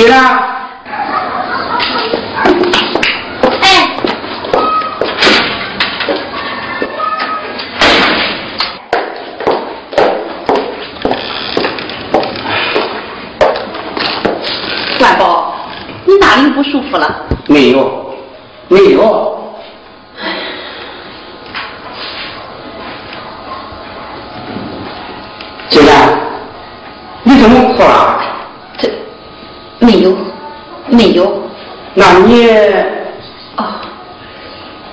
进来。哎，万宝，你哪里不舒服了？没有，没有。进来，你怎么哭了？这没有，没有。那你哦，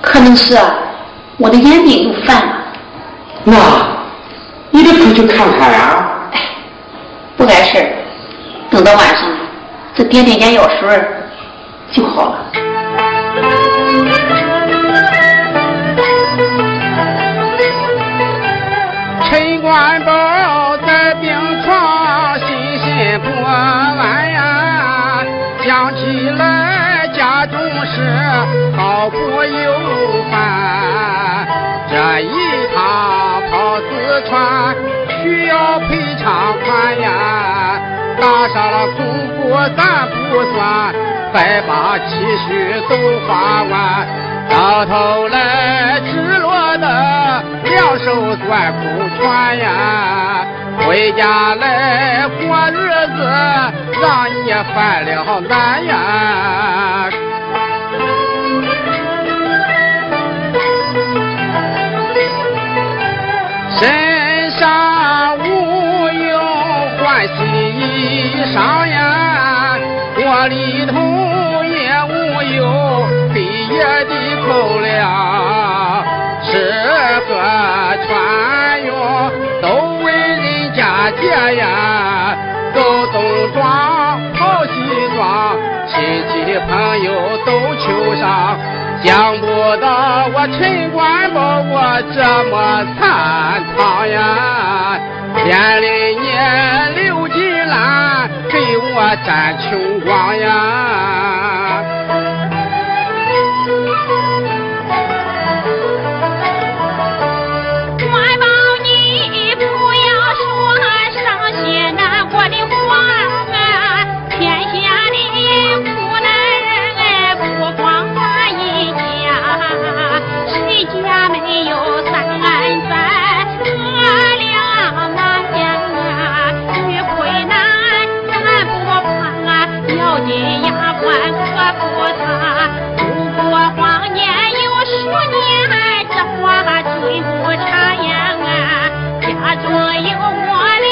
可能是啊我的眼病又犯了。那你得出去看看呀、哎，不碍事儿，等到晚上再点点眼药水儿就好了。打上了功夫咱不算，白把积蓄都花完。到头来只落得两手攥不全呀，回家来过日子，让你犯了难呀。衣裳呀，窝里头也无有黑夜的口粮，吃喝穿用都为人家借呀，走东庄跑西庄，亲戚朋友都求上。想不到我陈官保我这么惨唐呀，连里年刘金兰我占穷光呀。官宝，你不要说伤心难过的话！天下的插秧啊，家中有我俩。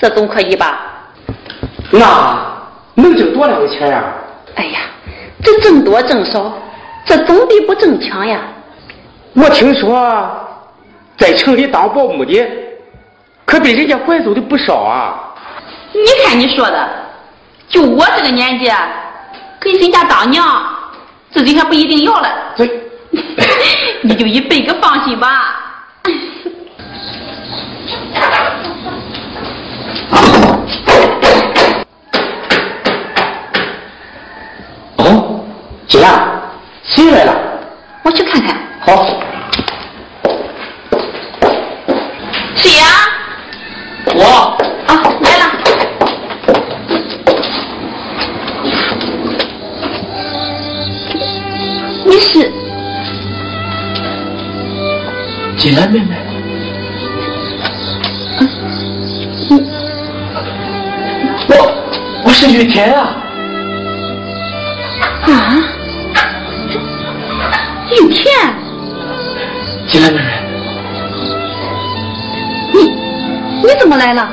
这总可以吧？那能挣多少钱呀、哎呀，这挣多挣少，这总比不挣强呀。我听说，在城里当保姆的，可被人家拐走的不少啊。你看你说的，就我这个年纪，给人家当娘，自己还不一定要了。这，你就一辈子放心吧。我是雨田啊！啊，雨天，金兰妹妹，你你怎么来了？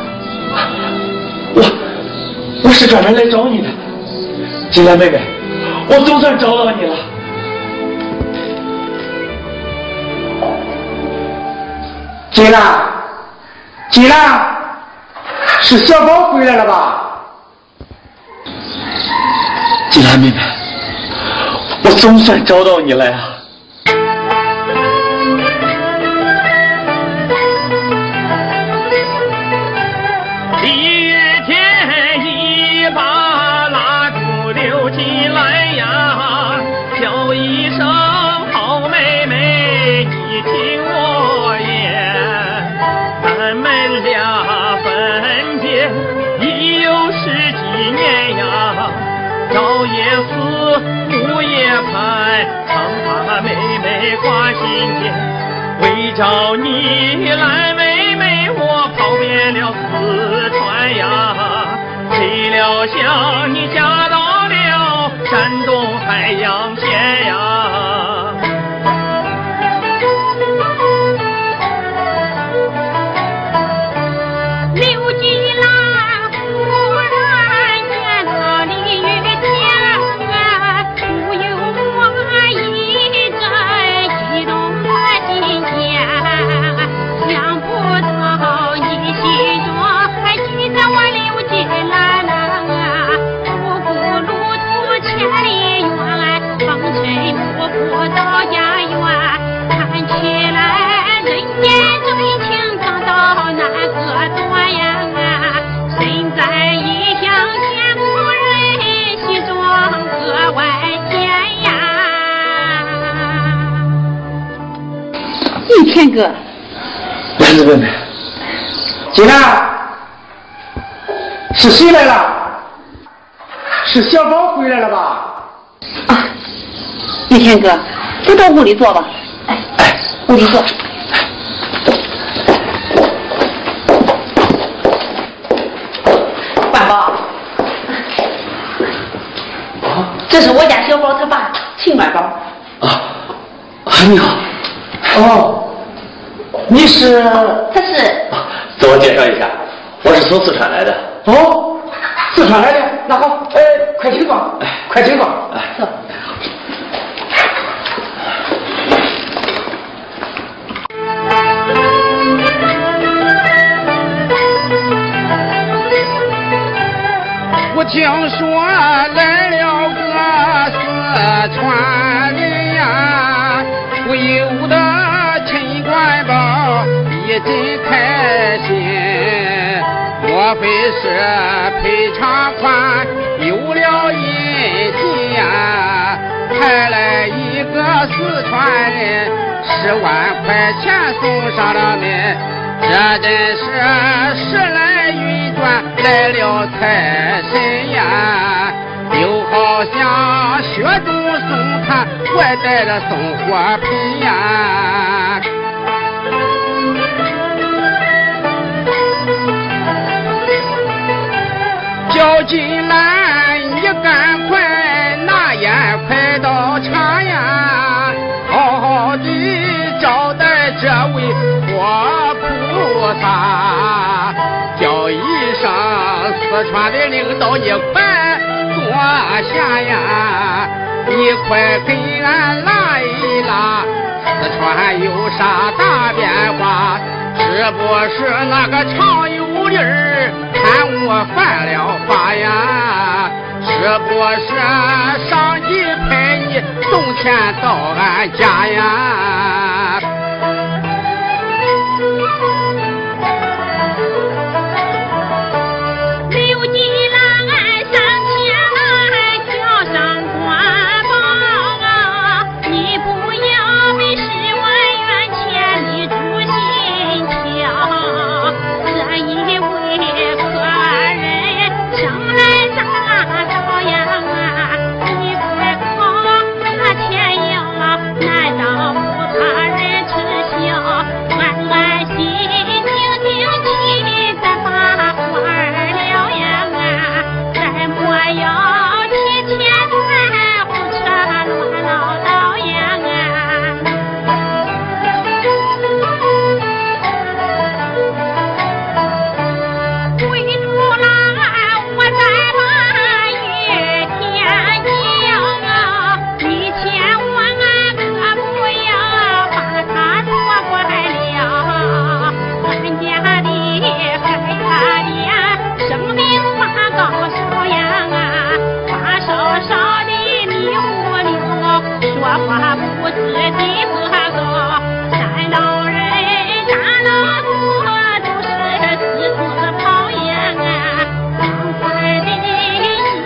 我我是专门来找你的，金兰妹妹，我总算找到你了。金兰，金兰，是小宝回来了吧？金兰妹妹，我总算找到你了呀！朝也思，暮也盼，常把妹妹挂心间。为找你来，妹妹，我跑遍了四川呀，谁料想你嫁到了山东海洋雨天哥，兰子妹妹，金兰，是谁来了？是小宝回来了吧？啊，玉天哥，咱到屋里坐吧。哎，哎，屋里坐。万宝，这是我家小宝他爸秦万宝。啊啊，你好，哦，你是？他是自我介绍一下，我是从四川来的。哦，四川来的。那好，哎，快请坐，快请坐。哎，走。我听说来莫非是赔偿款有了音信呀？派来一个四川人，十万块钱送上了门。这真是时来运转来了财神呀，又好像雪中送炭，外带着送火盆呀。叫金兰，你赶快拿烟快到茶呀，好好的招待这位活菩萨，叫一声四川的领导你快坐下呀，你快给俺拉一拉，四川有啥大变化？是不是那个常有理儿看我犯了法呀？是不是上级派你送钱到俺家呀？说话不知地不高，山老人山老多都是四处跑呀，当官的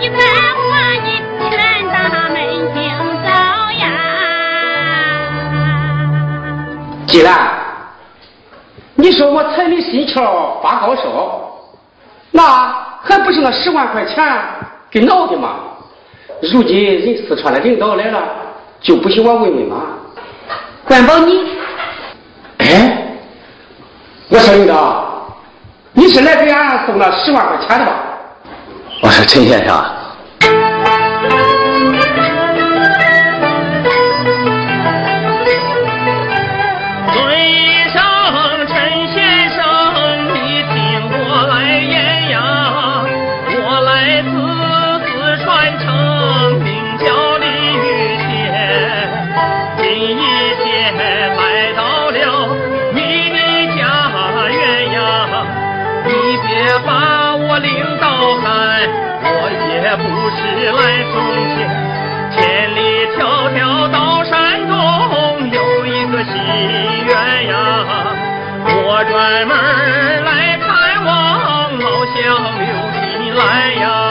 一般话你全打门听着呀。既然你说我财迷心窍发高烧，那还不是那十万块钱给闹的吗？如今人四川的领导来了，就不许我问问妈？管保你，哎，我说领导，你是来给俺送那十万块钱的吧？我说陈先生，来送钱。千里迢迢到山东，有一个心愿呀，我专门来看望老乡刘金来呀。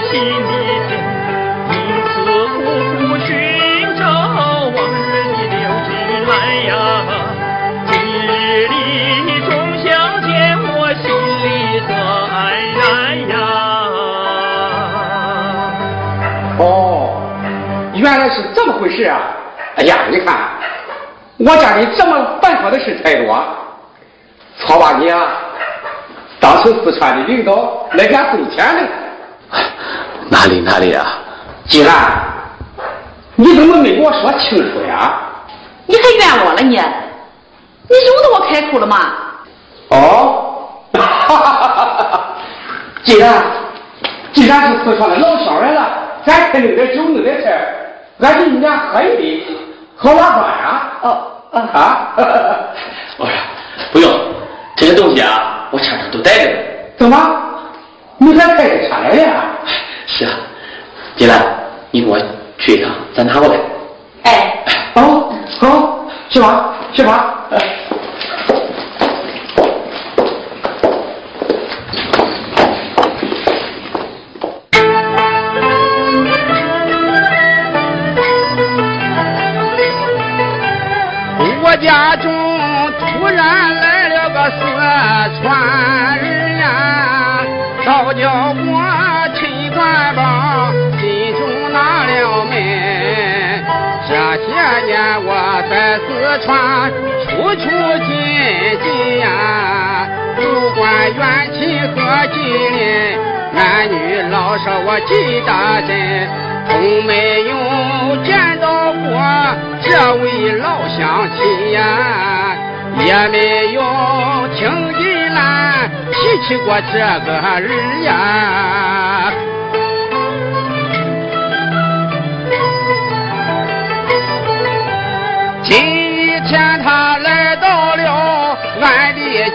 心里头一次苦苦寻找往日的流星来呀今日里你总想见我心里酸然呀。哦原来是这么回事啊。哎呀你看我家里这么繁琐的事太多错把你啊当成四川的领导来给他送钱来哪里哪里啊？既然你怎么没跟我说清楚呀？你还怨我了你？你容得我开口了吗？哦，哈哈哈哈哈！既然既然是四川的老乡来了，咱肯弄点酒，弄点菜，俺给你俩喝一杯，喝瓦砖呀！哦哦，啊，我说不用，这些东西啊，我车上都带着呢。怎么？你还开着车来呀？是啊，金兰，你跟我去一趟，咱拿过来。哎，哦，好，去吧，去吧。我年我在四川处处进进呀，不管远亲和近邻，男女老少我记得真。从没有见到过这位老乡亲呀，也没有听人来提起过这个人呀。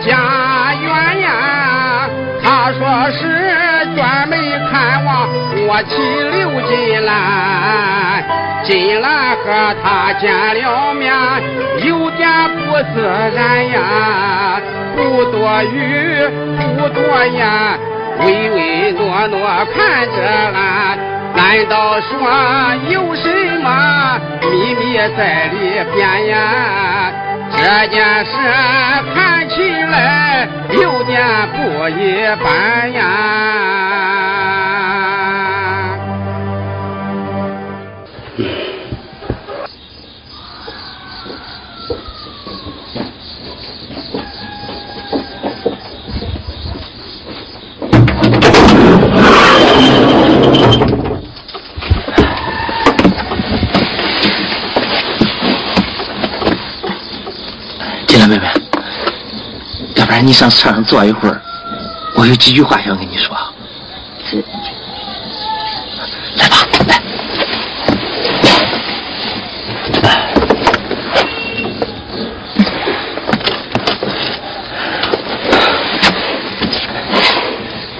家园呀，他说是专门看望我妻刘金。兰。金。兰和他见了面，有点不自然呀，不多语，不多言，唯唯诺诺看着俺。难道说有什么秘密在里边呀？这件事看六年过一半呀。你上车上坐一会儿，我有几句话想跟你说。是。来吧，来。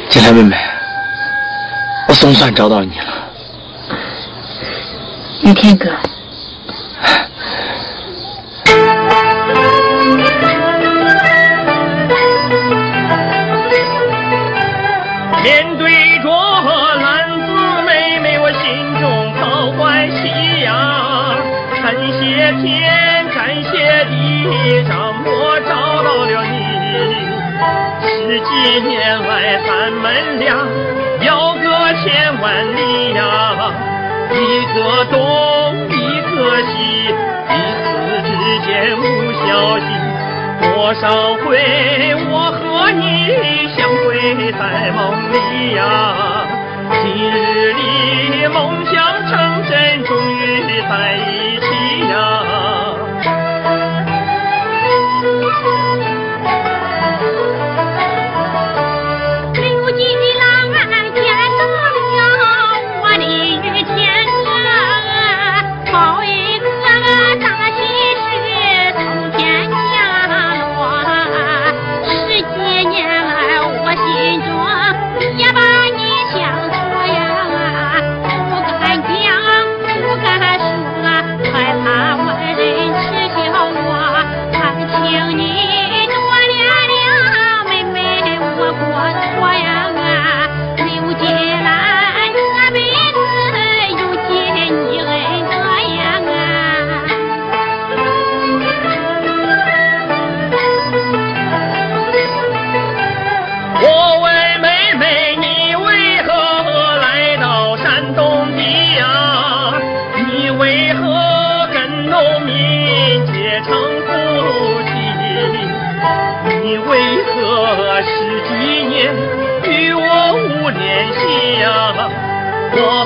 金兰妹妹，我总算找到你了。雨天哥。多少回我和你相会在梦里呀，今日里梦想成真，终于在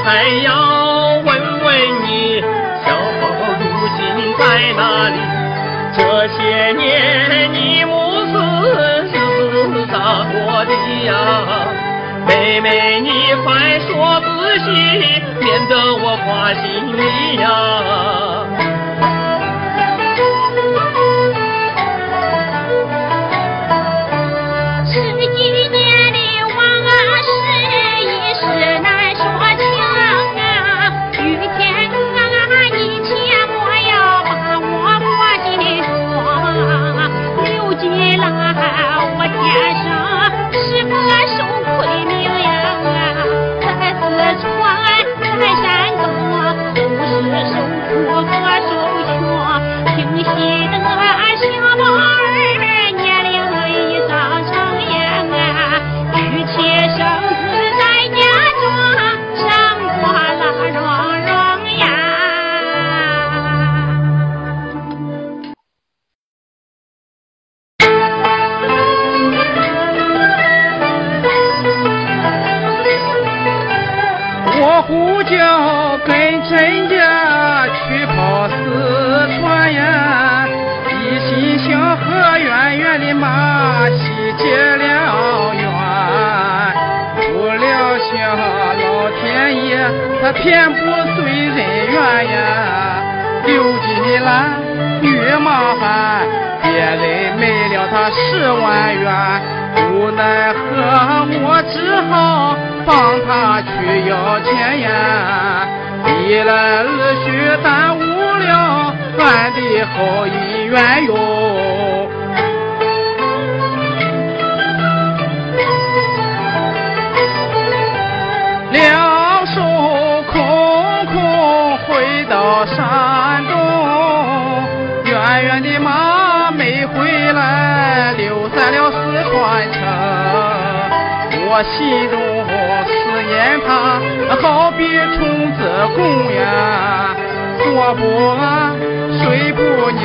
还要问问你，小宝如今在哪里？这些年你母子日子咋过的呀？妹妹，你快说仔细，免得我挂心里呀。前言。一来二去耽误了俺的好姻缘哟。两手空空回到山东，远远的马没回来，留在了四川城。我心中念他好比虫子公呀，坐不安，睡不宁，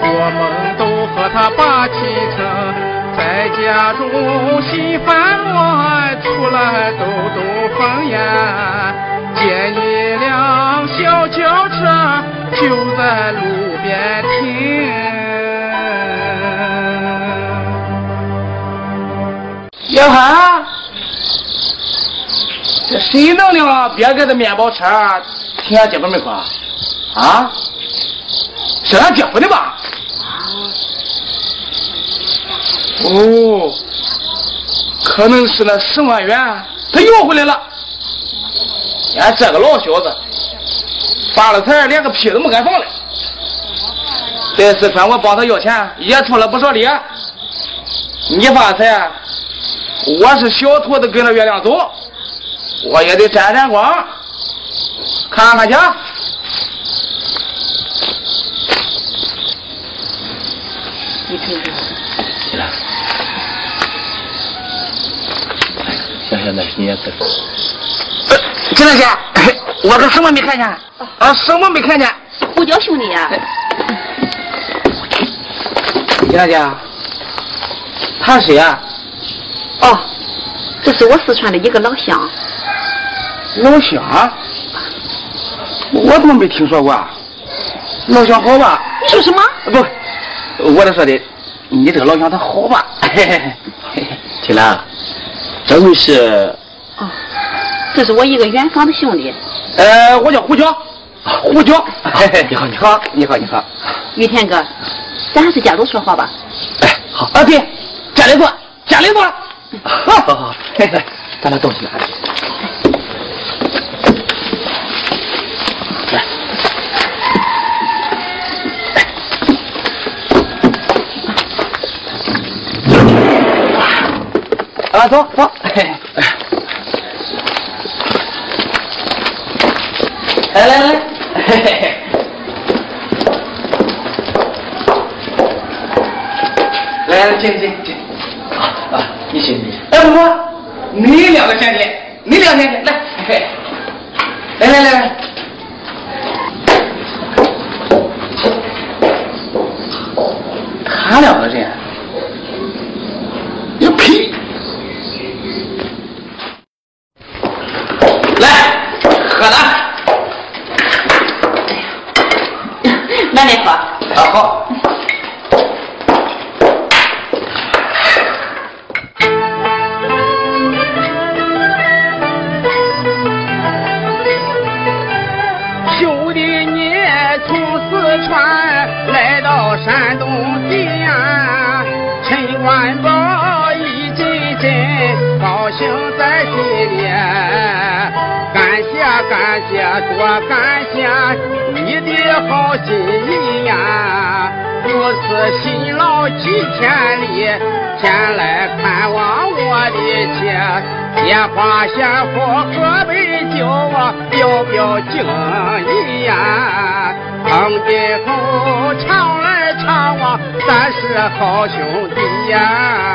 做梦都和他把气成，在家中心烦乱，出来兜兜风呀，见一辆小轿车就在路边停。小孩。谁能让别个的面包车停俺姐夫门口啊？是俺姐夫的吧？哦，可能是那十万元他要回来了。俺这个老小子，发了财连个屁都没敢放了。在四川我帮他要钱，也出了不少力。你发财，我是小兔子跟着月亮走，我也得沾沾光，看看去。你听听，起来，想想那你也是。呃，金大姐，我这什么没看见？啊，什么没看见？是胡椒兄弟呀、金大姐，他是谁啊？哦，这是我四川的一个老乡。老乡？我怎么没听说过啊？老乡好吧？你说什么？不，我这说的，你这个老乡他好吧？金兰，这位是？哦，这是我一个远方的兄弟。呃，我叫胡椒，胡椒。你好，你好，你好，你好。于天哥，咱还是家里说话吧？哎，好啊，对，家里坐，家里坐。好好好，来，咱俩动起来。啊，走走。来来来，嘿嘿嘿。来来，进进进。啊啊，你先你。哎，不不，你两个先进，你两个先进，来，嘿，来来来来。他两个人，你屁！来，喝的。慢点喝。啊好。兄弟，你从四川来到山东地呀，陈万宝一进阵，高兴在心里。感谢感谢多感谢你的好心！此辛劳几千里，前来看望我的妻，鲜花鲜花喝杯酒啊，表表敬意呀！碰今后常来常往，咱是好兄弟呀！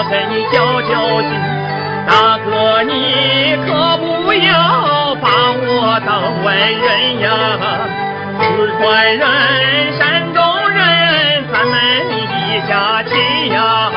我跟你交交心。大哥，你可不要把我当外人呀！四川人、山东人，咱们一家亲呀！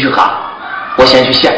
去喝，我先去歇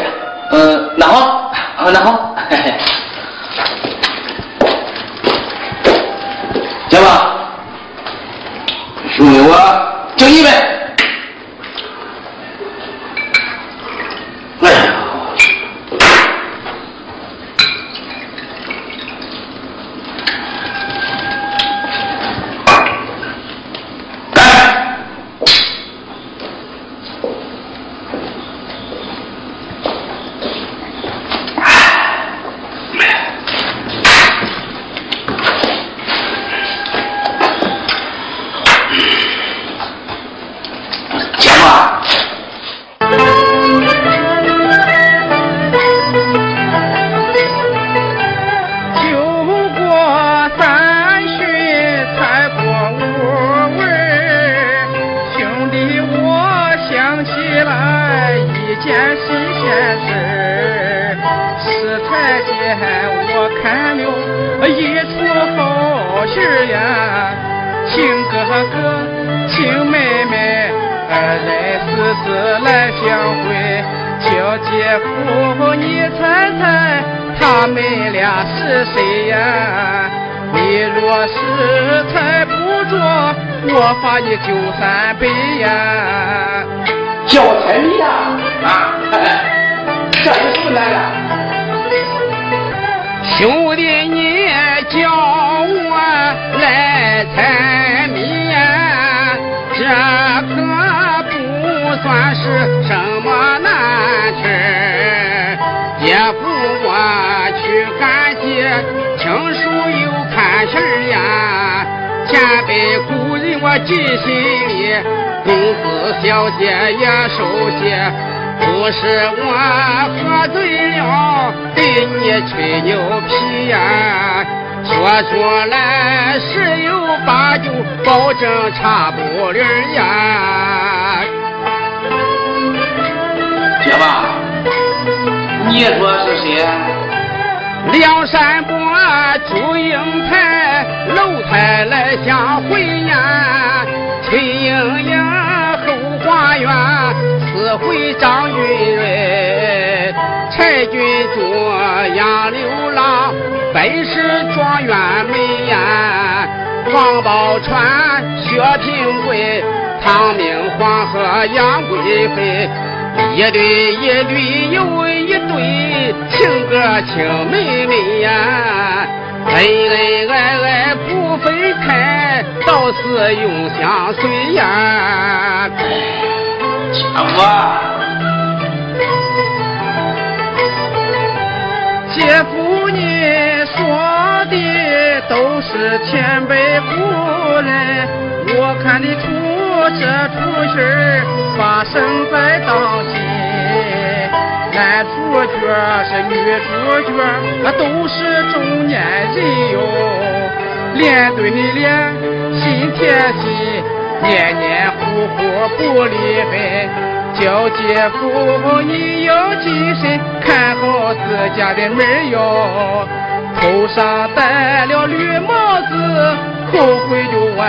姐也熟悉。不是我喝醉了对你吹牛皮呀，说出来十有八九保证差不离儿呀。姐夫，你说是谁？梁山伯祝英台，楼台来相会呀，崔莺莺会张云瑞，柴郡主杨六郎，本是状元美呀。王宝钏、薛平贵，唐明皇和杨贵妃，一对一对又一对，情哥情妹妹呀。恩恩爱爱不分开，到死永相随呀。姐夫，姐夫，你说的都是前辈古人，我看得出这出戏儿发生在当今。男主角是女主角，那都是中年人哟，脸对脸，心贴心。黏黏糊糊不离分，叫姐夫你要谨慎，看好自家的门哟。头上戴了绿帽子，后悔就晚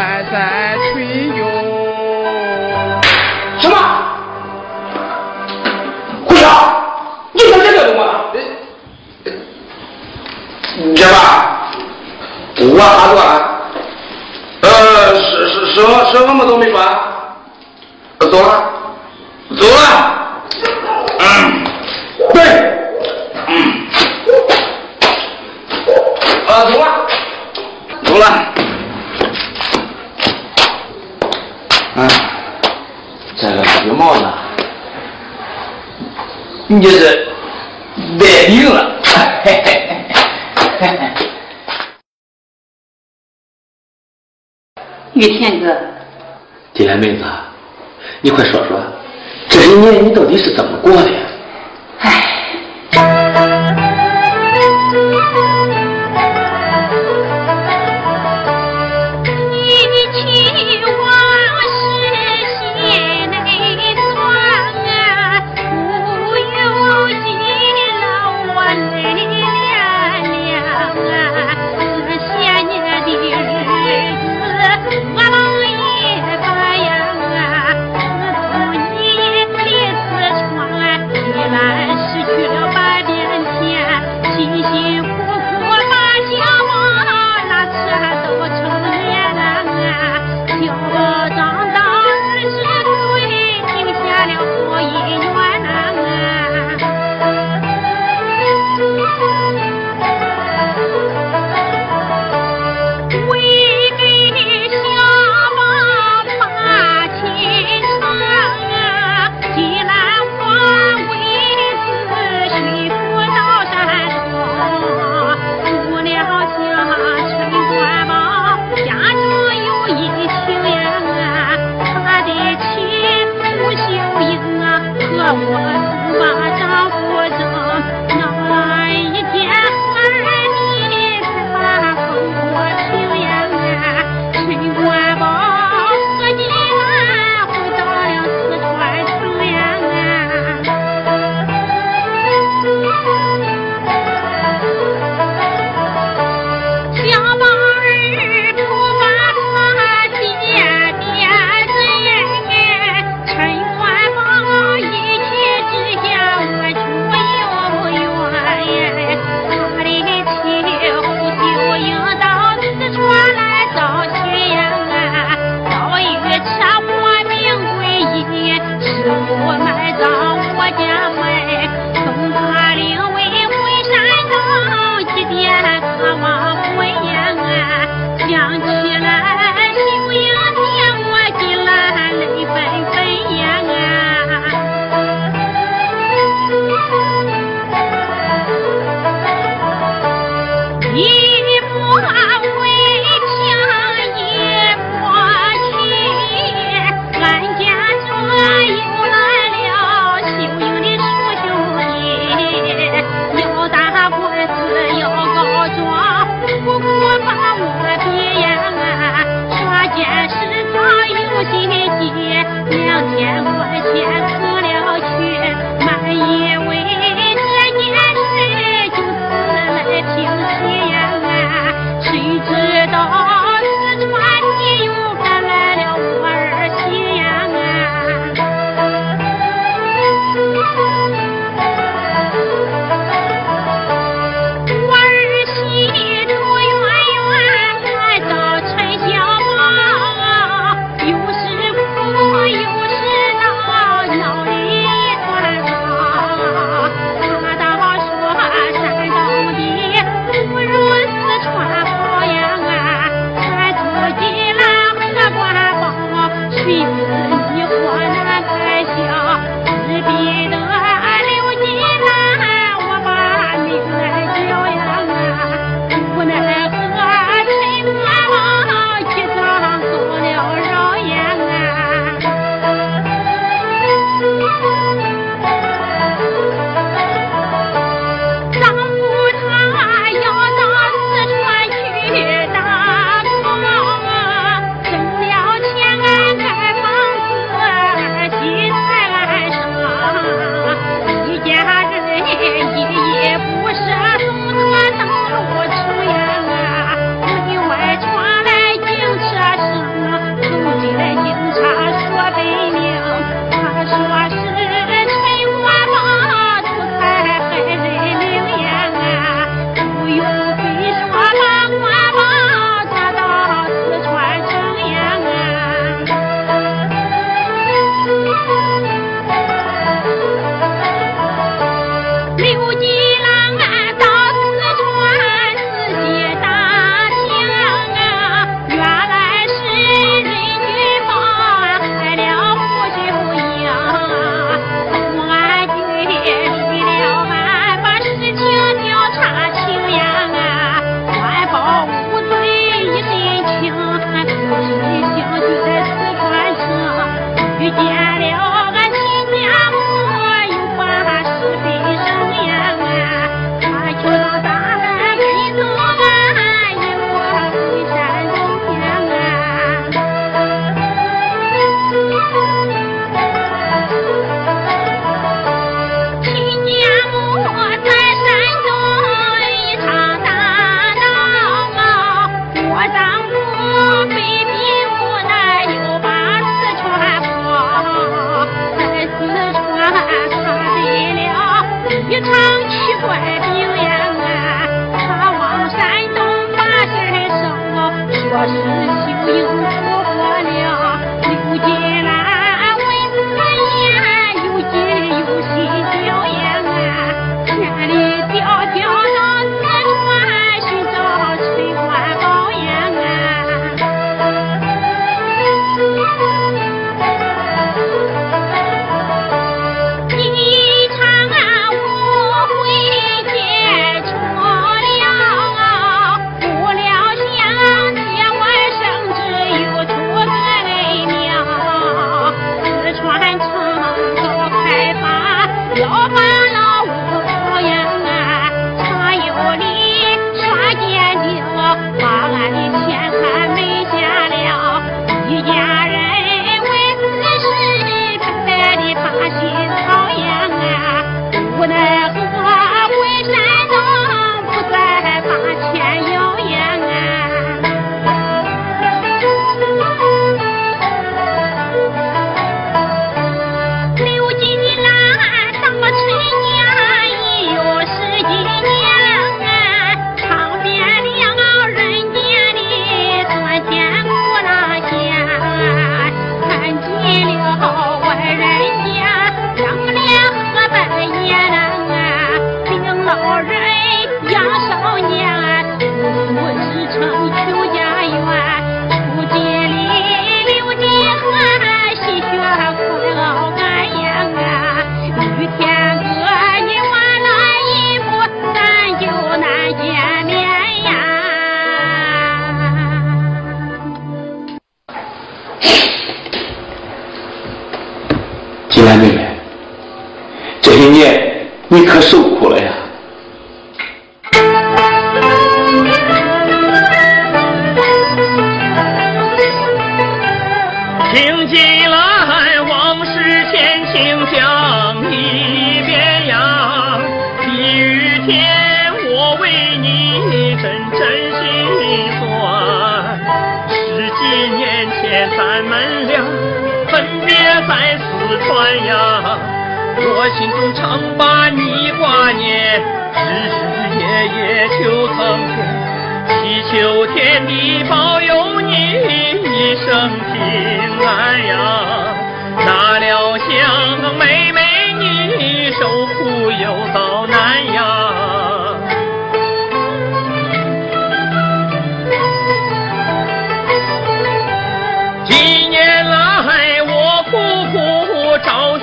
金莲妹子，你快说说，这一年你到底是怎么过的？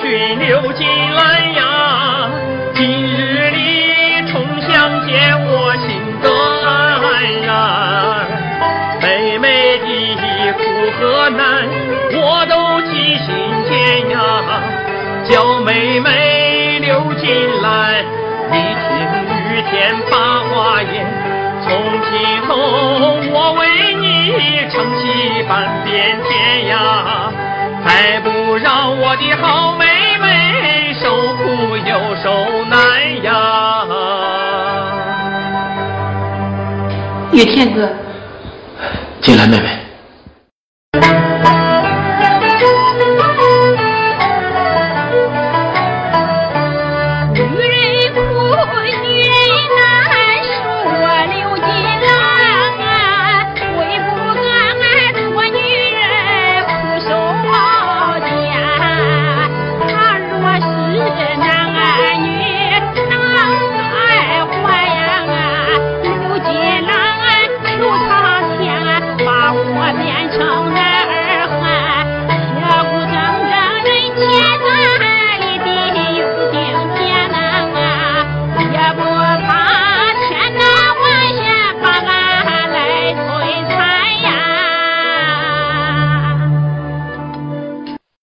君留金来呀今日里重相见我心更安然妹妹的苦和难我都记心间呀叫妹妹留进来你听雨天把话言从今后我为你撑起半边天呀还不让我的好妹妹受苦又受难呀！岳天哥，进来，妹妹。